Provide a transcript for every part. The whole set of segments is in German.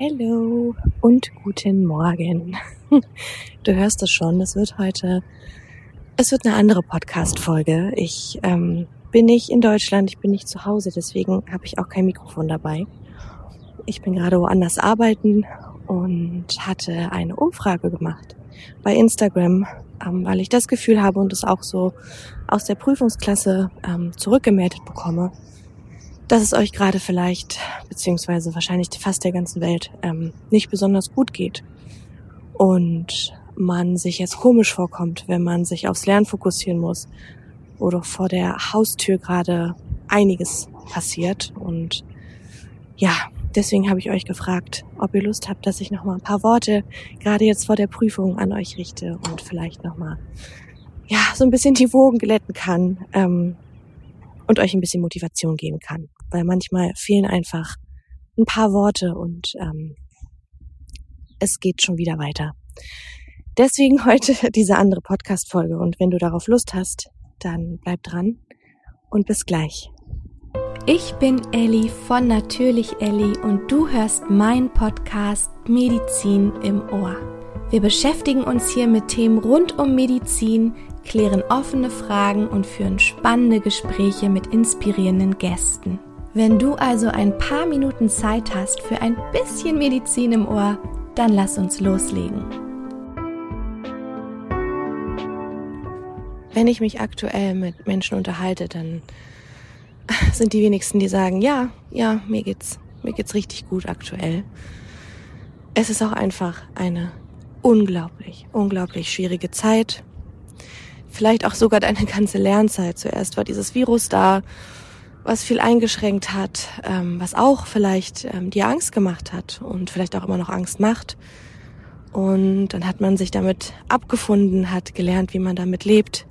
Hallo und guten Morgen. Du hörst es schon, es wird heute, es wird eine andere Podcast-Folge. Ich ähm, bin nicht in Deutschland, ich bin nicht zu Hause, deswegen habe ich auch kein Mikrofon dabei. Ich bin gerade woanders arbeiten und hatte eine Umfrage gemacht bei Instagram, ähm, weil ich das Gefühl habe und es auch so aus der Prüfungsklasse ähm, zurückgemeldet bekomme, dass es euch gerade vielleicht, beziehungsweise wahrscheinlich fast der ganzen Welt, ähm, nicht besonders gut geht. Und man sich jetzt komisch vorkommt, wenn man sich aufs Lernen fokussieren muss, doch vor der Haustür gerade einiges passiert. Und ja, deswegen habe ich euch gefragt, ob ihr Lust habt, dass ich noch mal ein paar Worte gerade jetzt vor der Prüfung an euch richte und vielleicht noch mal ja so ein bisschen die Wogen glätten kann ähm, und euch ein bisschen Motivation geben kann weil manchmal fehlen einfach ein paar Worte und ähm, es geht schon wieder weiter. Deswegen heute diese andere Podcast-Folge und wenn du darauf Lust hast, dann bleib dran und bis gleich. Ich bin Elli von Natürlich Elli und du hörst meinen Podcast Medizin im Ohr. Wir beschäftigen uns hier mit Themen rund um Medizin, klären offene Fragen und führen spannende Gespräche mit inspirierenden Gästen. Wenn du also ein paar Minuten Zeit hast für ein bisschen Medizin im Ohr, dann lass uns loslegen. Wenn ich mich aktuell mit Menschen unterhalte, dann sind die wenigsten, die sagen, ja, ja, mir geht's, mir geht's richtig gut aktuell. Es ist auch einfach eine unglaublich, unglaublich schwierige Zeit. Vielleicht auch sogar deine ganze Lernzeit. Zuerst war dieses Virus da was viel eingeschränkt hat, ähm, was auch vielleicht ähm, dir Angst gemacht hat und vielleicht auch immer noch Angst macht. Und dann hat man sich damit abgefunden, hat gelernt, wie man damit lebt.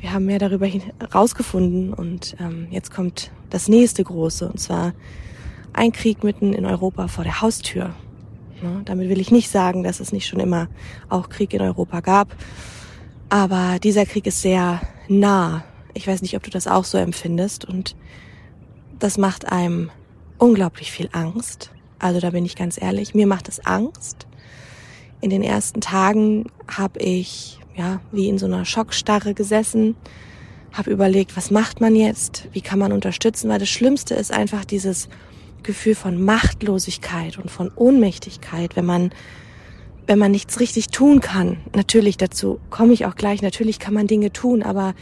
Wir haben mehr darüber herausgefunden und ähm, jetzt kommt das nächste große und zwar ein Krieg mitten in Europa vor der Haustür. Ja, damit will ich nicht sagen, dass es nicht schon immer auch Krieg in Europa gab, aber dieser Krieg ist sehr nah ich weiß nicht, ob du das auch so empfindest und das macht einem unglaublich viel Angst. Also da bin ich ganz ehrlich, mir macht es Angst. In den ersten Tagen habe ich ja wie in so einer Schockstarre gesessen, habe überlegt, was macht man jetzt, wie kann man unterstützen, weil das Schlimmste ist einfach dieses Gefühl von Machtlosigkeit und von Ohnmächtigkeit, wenn man wenn man nichts richtig tun kann. Natürlich dazu komme ich auch gleich. Natürlich kann man Dinge tun, aber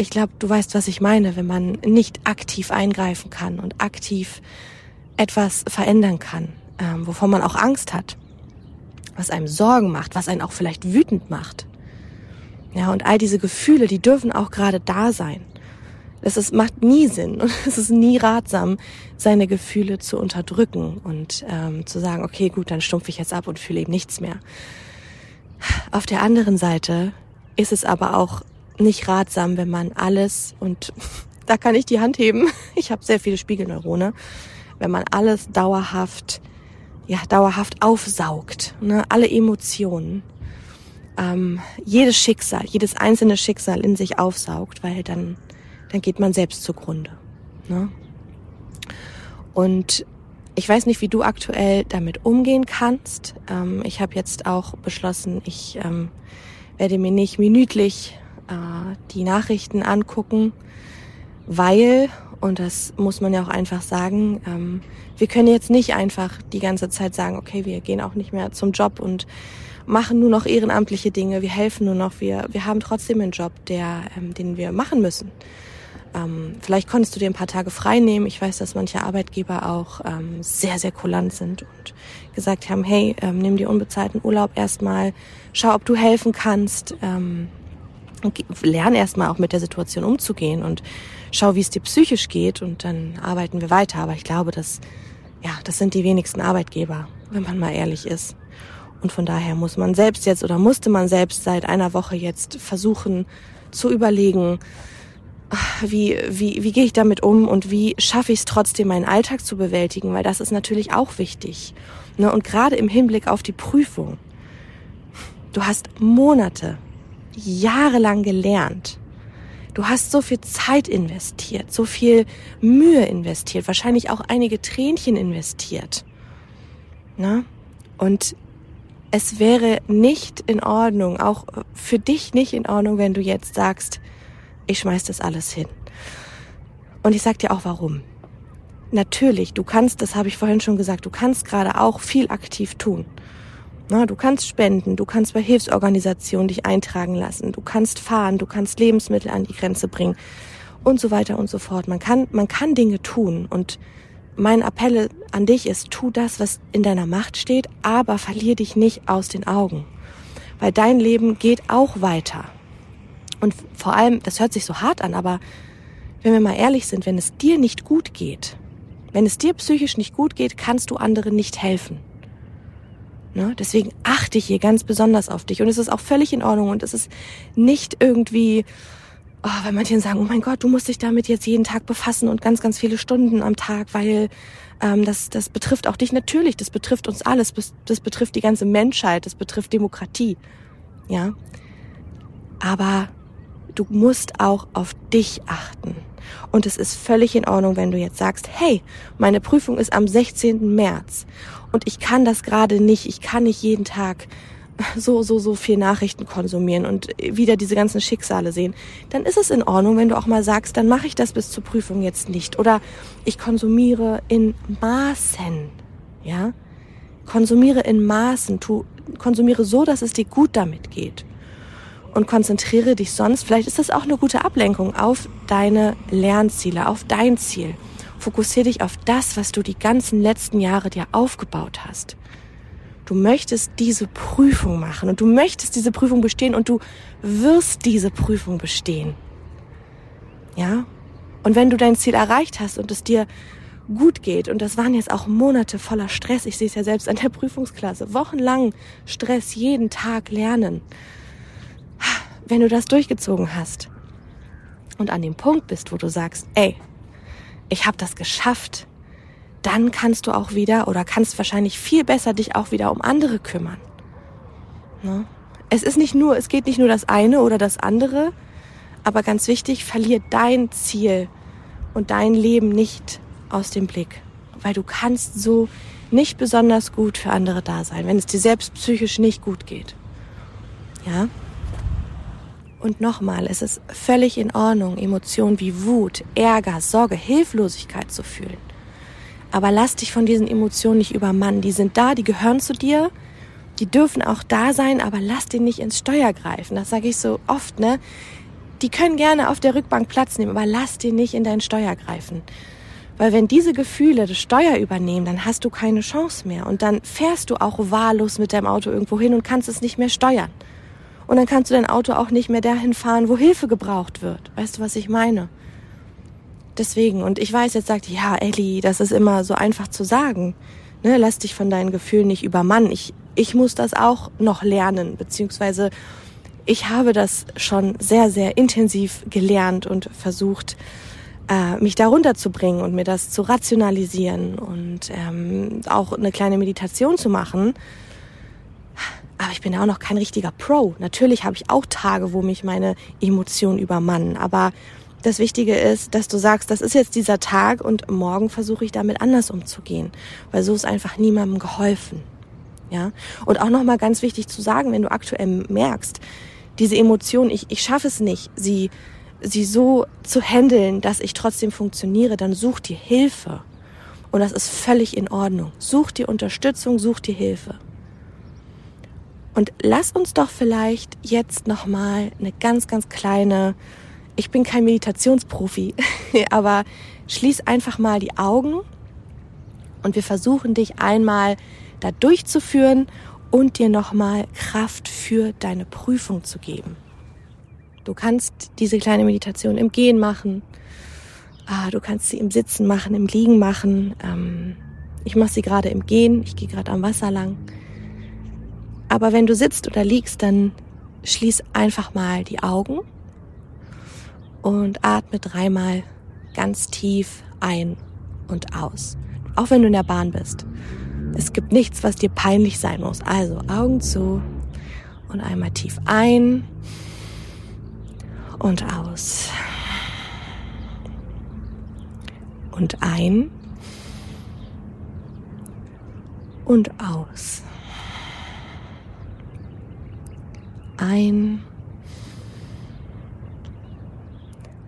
ich glaube, du weißt, was ich meine, wenn man nicht aktiv eingreifen kann und aktiv etwas verändern kann, ähm, wovon man auch Angst hat, was einem Sorgen macht, was einen auch vielleicht wütend macht. Ja, und all diese Gefühle, die dürfen auch gerade da sein. Es ist, macht nie Sinn und es ist nie ratsam, seine Gefühle zu unterdrücken und ähm, zu sagen, okay, gut, dann stumpfe ich jetzt ab und fühle eben nichts mehr. Auf der anderen Seite ist es aber auch nicht ratsam, wenn man alles, und da kann ich die Hand heben, ich habe sehr viele Spiegelneurone, wenn man alles dauerhaft, ja, dauerhaft aufsaugt, ne, alle Emotionen, ähm, jedes Schicksal, jedes einzelne Schicksal in sich aufsaugt, weil dann, dann geht man selbst zugrunde. Ne? Und ich weiß nicht, wie du aktuell damit umgehen kannst. Ähm, ich habe jetzt auch beschlossen, ich ähm, werde mir nicht minütlich äh, die Nachrichten angucken, weil, und das muss man ja auch einfach sagen, ähm, wir können jetzt nicht einfach die ganze Zeit sagen, okay, wir gehen auch nicht mehr zum Job und machen nur noch ehrenamtliche Dinge, wir helfen nur noch, wir, wir haben trotzdem einen Job, der, ähm, den wir machen müssen. Ähm, vielleicht konntest du dir ein paar Tage frei nehmen. Ich weiß, dass manche Arbeitgeber auch ähm, sehr, sehr kulant sind und gesagt haben, hey, ähm, nimm dir unbezahlten Urlaub erstmal, schau, ob du helfen kannst. Ähm, lern erstmal auch mit der Situation umzugehen und schau, wie es dir psychisch geht und dann arbeiten wir weiter. Aber ich glaube, dass, ja, das sind die wenigsten Arbeitgeber, wenn man mal ehrlich ist. Und von daher muss man selbst jetzt oder musste man selbst seit einer Woche jetzt versuchen zu überlegen, wie, wie, wie gehe ich damit um und wie schaffe ich es trotzdem, meinen Alltag zu bewältigen, weil das ist natürlich auch wichtig. Ne? Und gerade im Hinblick auf die Prüfung. Du hast Monate jahrelang gelernt. Du hast so viel Zeit investiert, so viel Mühe investiert, wahrscheinlich auch einige Tränchen investiert. Ne? Und es wäre nicht in Ordnung, auch für dich nicht in Ordnung, wenn du jetzt sagst, ich schmeiß das alles hin. Und ich sag dir auch warum. Natürlich, du kannst, das habe ich vorhin schon gesagt, du kannst gerade auch viel aktiv tun. Na, du kannst spenden, du kannst bei Hilfsorganisationen dich eintragen lassen, du kannst fahren, du kannst Lebensmittel an die Grenze bringen und so weiter und so fort. Man kann, man kann Dinge tun und mein Appell an dich ist, tu das, was in deiner Macht steht, aber verlier dich nicht aus den Augen. Weil dein Leben geht auch weiter. Und vor allem, das hört sich so hart an, aber wenn wir mal ehrlich sind, wenn es dir nicht gut geht, wenn es dir psychisch nicht gut geht, kannst du anderen nicht helfen. Ne? Deswegen achte ich hier ganz besonders auf dich. Und es ist auch völlig in Ordnung. Und es ist nicht irgendwie, oh, weil manche sagen, oh mein Gott, du musst dich damit jetzt jeden Tag befassen und ganz, ganz viele Stunden am Tag, weil ähm, das, das betrifft auch dich natürlich, das betrifft uns alles, das betrifft die ganze Menschheit, das betrifft Demokratie. Ja. Aber du musst auch auf dich achten. Und es ist völlig in Ordnung, wenn du jetzt sagst, hey, meine Prüfung ist am 16. März und ich kann das gerade nicht, ich kann nicht jeden Tag so, so, so viel Nachrichten konsumieren und wieder diese ganzen Schicksale sehen, dann ist es in Ordnung, wenn du auch mal sagst, dann mache ich das bis zur Prüfung jetzt nicht. Oder ich konsumiere in Maßen, ja? Konsumiere in Maßen, tu, konsumiere so, dass es dir gut damit geht und konzentriere dich sonst, vielleicht ist das auch eine gute Ablenkung, auf deine Lernziele, auf dein Ziel. Fokussiere dich auf das, was du die ganzen letzten Jahre dir aufgebaut hast. Du möchtest diese Prüfung machen und du möchtest diese Prüfung bestehen und du wirst diese Prüfung bestehen. Ja? Und wenn du dein Ziel erreicht hast und es dir gut geht, und das waren jetzt auch Monate voller Stress, ich sehe es ja selbst an der Prüfungsklasse, wochenlang Stress, jeden Tag lernen, wenn du das durchgezogen hast und an dem Punkt bist, wo du sagst, ey, ich habe das geschafft, dann kannst du auch wieder oder kannst wahrscheinlich viel besser dich auch wieder um andere kümmern. Ne? Es ist nicht nur, es geht nicht nur das eine oder das andere, aber ganz wichtig, verlier dein Ziel und dein Leben nicht aus dem Blick, weil du kannst so nicht besonders gut für andere da sein, wenn es dir selbst psychisch nicht gut geht. Ja? Und nochmal, es ist völlig in Ordnung, Emotionen wie Wut, Ärger, Sorge, Hilflosigkeit zu fühlen. Aber lass dich von diesen Emotionen nicht übermannen. Die sind da, die gehören zu dir, die dürfen auch da sein, aber lass den nicht ins Steuer greifen. Das sage ich so oft, ne? Die können gerne auf der Rückbank Platz nehmen, aber lass den nicht in dein Steuer greifen. Weil wenn diese Gefühle das Steuer übernehmen, dann hast du keine Chance mehr. Und dann fährst du auch wahllos mit deinem Auto irgendwo hin und kannst es nicht mehr steuern. Und dann kannst du dein Auto auch nicht mehr dahin fahren, wo Hilfe gebraucht wird. Weißt du, was ich meine? Deswegen, und ich weiß, jetzt sagt, ja, Ellie, das ist immer so einfach zu sagen. Ne, lass dich von deinen Gefühlen nicht übermannen. Ich, ich muss das auch noch lernen, beziehungsweise ich habe das schon sehr, sehr intensiv gelernt und versucht, äh, mich da runterzubringen und mir das zu rationalisieren und ähm, auch eine kleine Meditation zu machen, aber ich bin auch noch kein richtiger Pro. Natürlich habe ich auch Tage, wo mich meine Emotionen übermannen. Aber das Wichtige ist, dass du sagst, das ist jetzt dieser Tag und morgen versuche ich damit anders umzugehen. Weil so ist einfach niemandem geholfen. Ja. Und auch nochmal ganz wichtig zu sagen, wenn du aktuell merkst, diese Emotionen, ich, ich schaffe es nicht, sie, sie so zu handeln, dass ich trotzdem funktioniere, dann such dir Hilfe. Und das ist völlig in Ordnung. Such dir Unterstützung, such dir Hilfe. Und lass uns doch vielleicht jetzt nochmal eine ganz, ganz kleine, ich bin kein Meditationsprofi, aber schließ einfach mal die Augen und wir versuchen dich einmal da durchzuführen und dir nochmal Kraft für deine Prüfung zu geben. Du kannst diese kleine Meditation im Gehen machen, ah, du kannst sie im Sitzen machen, im Liegen machen. Ähm, ich mache sie gerade im Gehen, ich gehe gerade am Wasser lang. Aber wenn du sitzt oder liegst, dann schließ einfach mal die Augen und atme dreimal ganz tief ein und aus. Auch wenn du in der Bahn bist. Es gibt nichts, was dir peinlich sein muss. Also Augen zu und einmal tief ein und aus. Und ein und aus. Ein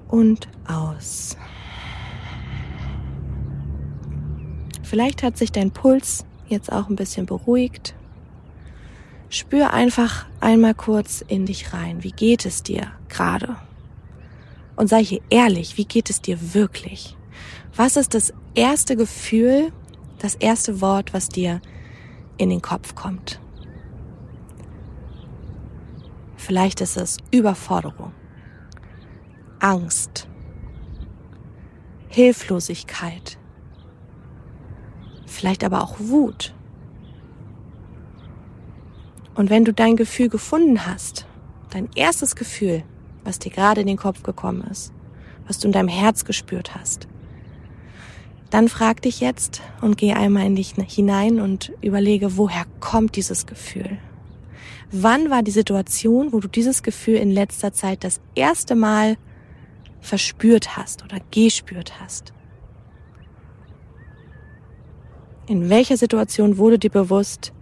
und aus. Vielleicht hat sich dein Puls jetzt auch ein bisschen beruhigt. Spür einfach einmal kurz in dich rein. Wie geht es dir gerade? Und sei hier ehrlich, wie geht es dir wirklich? Was ist das erste Gefühl, das erste Wort, was dir in den Kopf kommt? Vielleicht ist es Überforderung, Angst, Hilflosigkeit, vielleicht aber auch Wut. Und wenn du dein Gefühl gefunden hast, dein erstes Gefühl, was dir gerade in den Kopf gekommen ist, was du in deinem Herz gespürt hast, dann frag dich jetzt und geh einmal in dich hinein und überlege, woher kommt dieses Gefühl? Wann war die Situation, wo du dieses Gefühl in letzter Zeit das erste Mal verspürt hast oder gespürt hast? In welcher Situation wurde dir bewusst,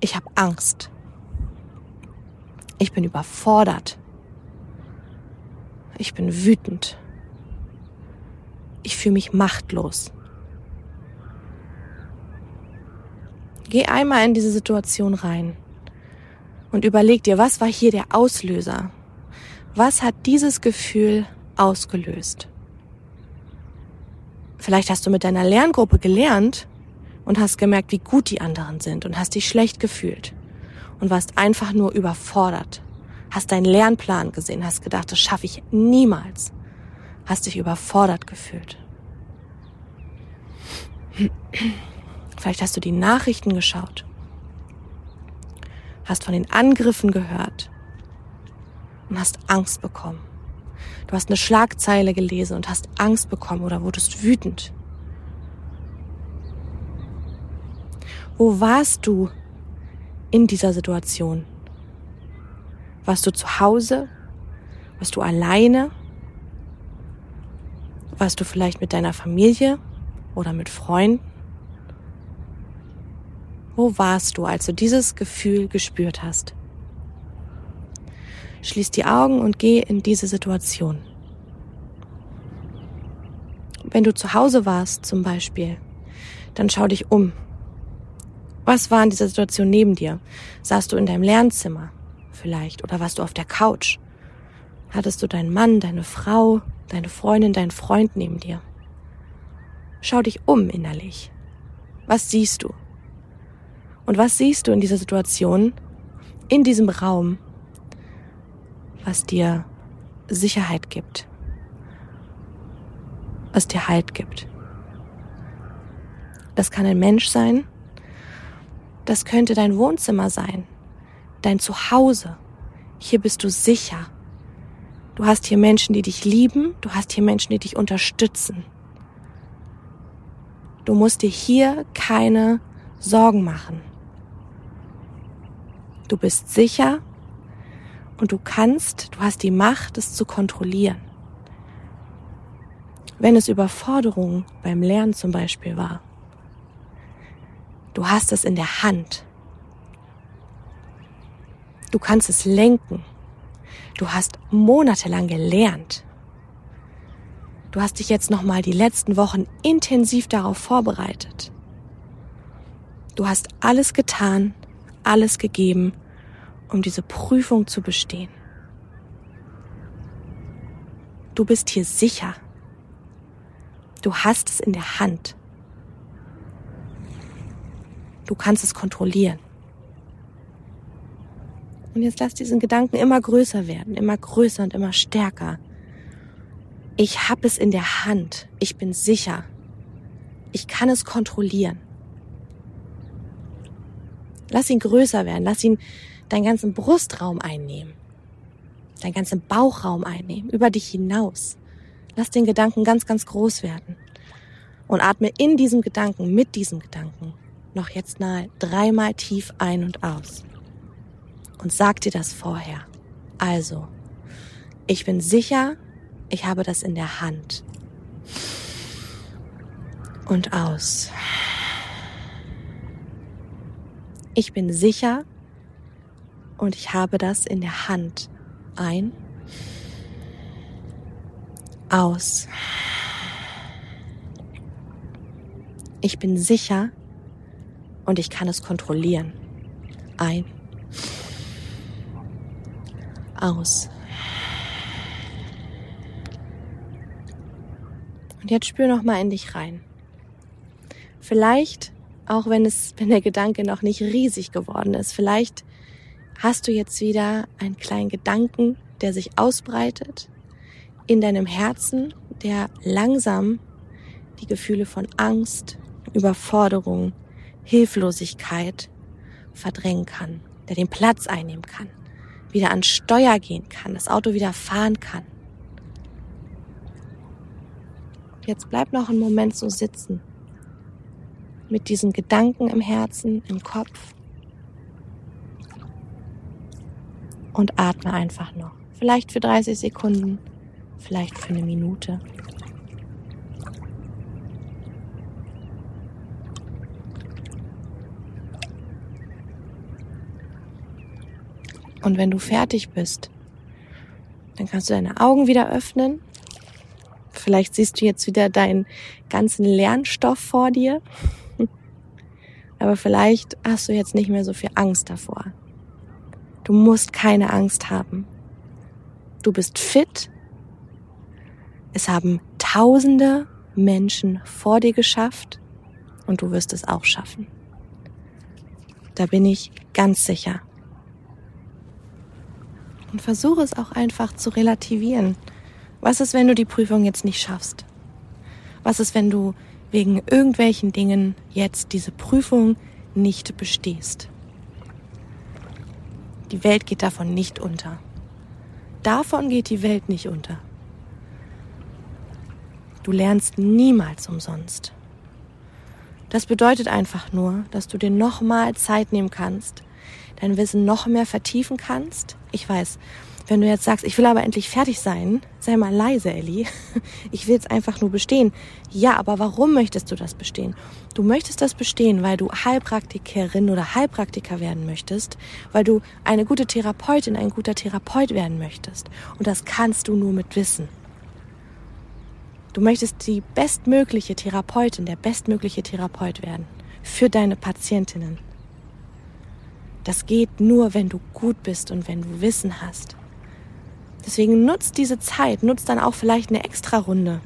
ich habe Angst. Ich bin überfordert. Ich bin wütend. Ich fühle mich machtlos. Geh einmal in diese Situation rein und überleg dir, was war hier der Auslöser? Was hat dieses Gefühl ausgelöst? Vielleicht hast du mit deiner Lerngruppe gelernt und hast gemerkt, wie gut die anderen sind und hast dich schlecht gefühlt und warst einfach nur überfordert. Hast deinen Lernplan gesehen, hast gedacht, das schaffe ich niemals. Hast dich überfordert gefühlt. Vielleicht hast du die Nachrichten geschaut, hast von den Angriffen gehört und hast Angst bekommen. Du hast eine Schlagzeile gelesen und hast Angst bekommen oder wurdest wütend. Wo warst du in dieser Situation? Warst du zu Hause? Warst du alleine? Warst du vielleicht mit deiner Familie oder mit Freunden? Wo warst du, als du dieses Gefühl gespürt hast? Schließ die Augen und geh in diese Situation. Wenn du zu Hause warst zum Beispiel, dann schau dich um. Was war in dieser Situation neben dir? Saßt du in deinem Lernzimmer vielleicht oder warst du auf der Couch? Hattest du deinen Mann, deine Frau, deine Freundin, deinen Freund neben dir? Schau dich um innerlich. Was siehst du? Und was siehst du in dieser Situation, in diesem Raum, was dir Sicherheit gibt, was dir Halt gibt. Das kann ein Mensch sein, das könnte dein Wohnzimmer sein, dein Zuhause. Hier bist du sicher. Du hast hier Menschen, die dich lieben, du hast hier Menschen, die dich unterstützen. Du musst dir hier keine Sorgen machen. Du bist sicher und du kannst, du hast die Macht, es zu kontrollieren. Wenn es Überforderung beim Lernen zum Beispiel war, du hast es in der Hand. Du kannst es lenken. Du hast monatelang gelernt. Du hast dich jetzt noch mal die letzten Wochen intensiv darauf vorbereitet. Du hast alles getan, alles gegeben, um diese Prüfung zu bestehen. Du bist hier sicher. Du hast es in der Hand. Du kannst es kontrollieren. Und jetzt lass diesen Gedanken immer größer werden, immer größer und immer stärker. Ich habe es in der Hand. Ich bin sicher. Ich kann es kontrollieren. Lass ihn größer werden. Lass ihn deinen ganzen Brustraum einnehmen, deinen ganzen Bauchraum einnehmen, über dich hinaus. Lass den Gedanken ganz, ganz groß werden und atme in diesem Gedanken, mit diesem Gedanken, noch jetzt nahe dreimal tief ein und aus. Und sag dir das vorher. Also, ich bin sicher, ich habe das in der Hand. Und aus. Ich bin sicher und ich habe das in der Hand. Ein. Aus. Ich bin sicher und ich kann es kontrollieren. Ein. Aus. Und jetzt spür noch mal in dich rein. Vielleicht, auch wenn es, wenn der Gedanke noch nicht riesig geworden ist, vielleicht hast du jetzt wieder einen kleinen Gedanken, der sich ausbreitet in deinem Herzen, der langsam die Gefühle von Angst, Überforderung, Hilflosigkeit verdrängen kann, der den Platz einnehmen kann, wieder an Steuer gehen kann, das Auto wieder fahren kann. Jetzt bleib noch einen Moment so sitzen, mit diesen Gedanken im Herzen, im Kopf und atme einfach noch. Vielleicht für 30 Sekunden, vielleicht für eine Minute. Und wenn du fertig bist, dann kannst du deine Augen wieder öffnen. Vielleicht siehst du jetzt wieder deinen ganzen Lernstoff vor dir. Aber vielleicht hast du jetzt nicht mehr so viel Angst davor. Du musst keine Angst haben. Du bist fit. Es haben tausende Menschen vor dir geschafft und du wirst es auch schaffen. Da bin ich ganz sicher und versuche es auch einfach zu relativieren. Was ist, wenn du die Prüfung jetzt nicht schaffst? Was ist, wenn du wegen irgendwelchen Dingen jetzt diese Prüfung nicht bestehst? Die Welt geht davon nicht unter. Davon geht die Welt nicht unter. Du lernst niemals umsonst. Das bedeutet einfach nur, dass du dir nochmal Zeit nehmen kannst, dein Wissen noch mehr vertiefen kannst. Ich weiß, wenn du jetzt sagst, ich will aber endlich fertig sein, sei mal leise, Ellie. Ich will jetzt einfach nur bestehen. Ja, aber warum möchtest du das bestehen? Du möchtest das bestehen, weil du Heilpraktikerin oder Heilpraktiker werden möchtest, weil du eine gute Therapeutin, ein guter Therapeut werden möchtest. Und das kannst du nur mit Wissen. Du möchtest die bestmögliche Therapeutin, der bestmögliche Therapeut werden. Für deine Patientinnen. Das geht nur, wenn du gut bist und wenn du Wissen hast. Deswegen nutzt diese Zeit, nutzt dann auch vielleicht eine extra Runde,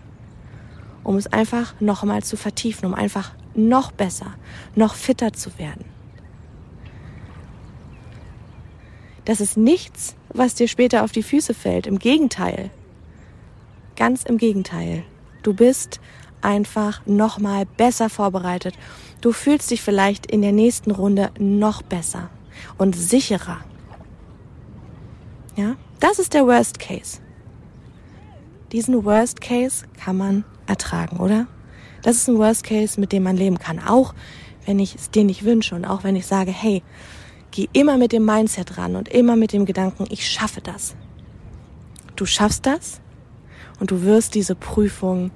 um es einfach noch einmal zu vertiefen, um einfach noch besser, noch fitter zu werden. Das ist nichts, was dir später auf die Füße fällt. Im Gegenteil. Ganz im Gegenteil. Du bist einfach noch mal besser vorbereitet. Du fühlst dich vielleicht in der nächsten Runde noch besser und sicherer. Ja, das ist der Worst Case. Diesen Worst Case kann man ertragen, oder? Das ist ein Worst Case, mit dem man leben kann. Auch wenn ich es dir nicht wünsche und auch wenn ich sage, hey, geh immer mit dem Mindset ran und immer mit dem Gedanken, ich schaffe das. Du schaffst das und du wirst diese Prüfung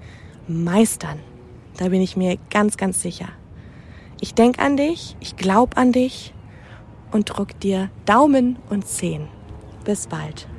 meistern. Da bin ich mir ganz, ganz sicher. Ich denke an dich, ich glaube an dich und drück dir Daumen und Zehen. Bis bald.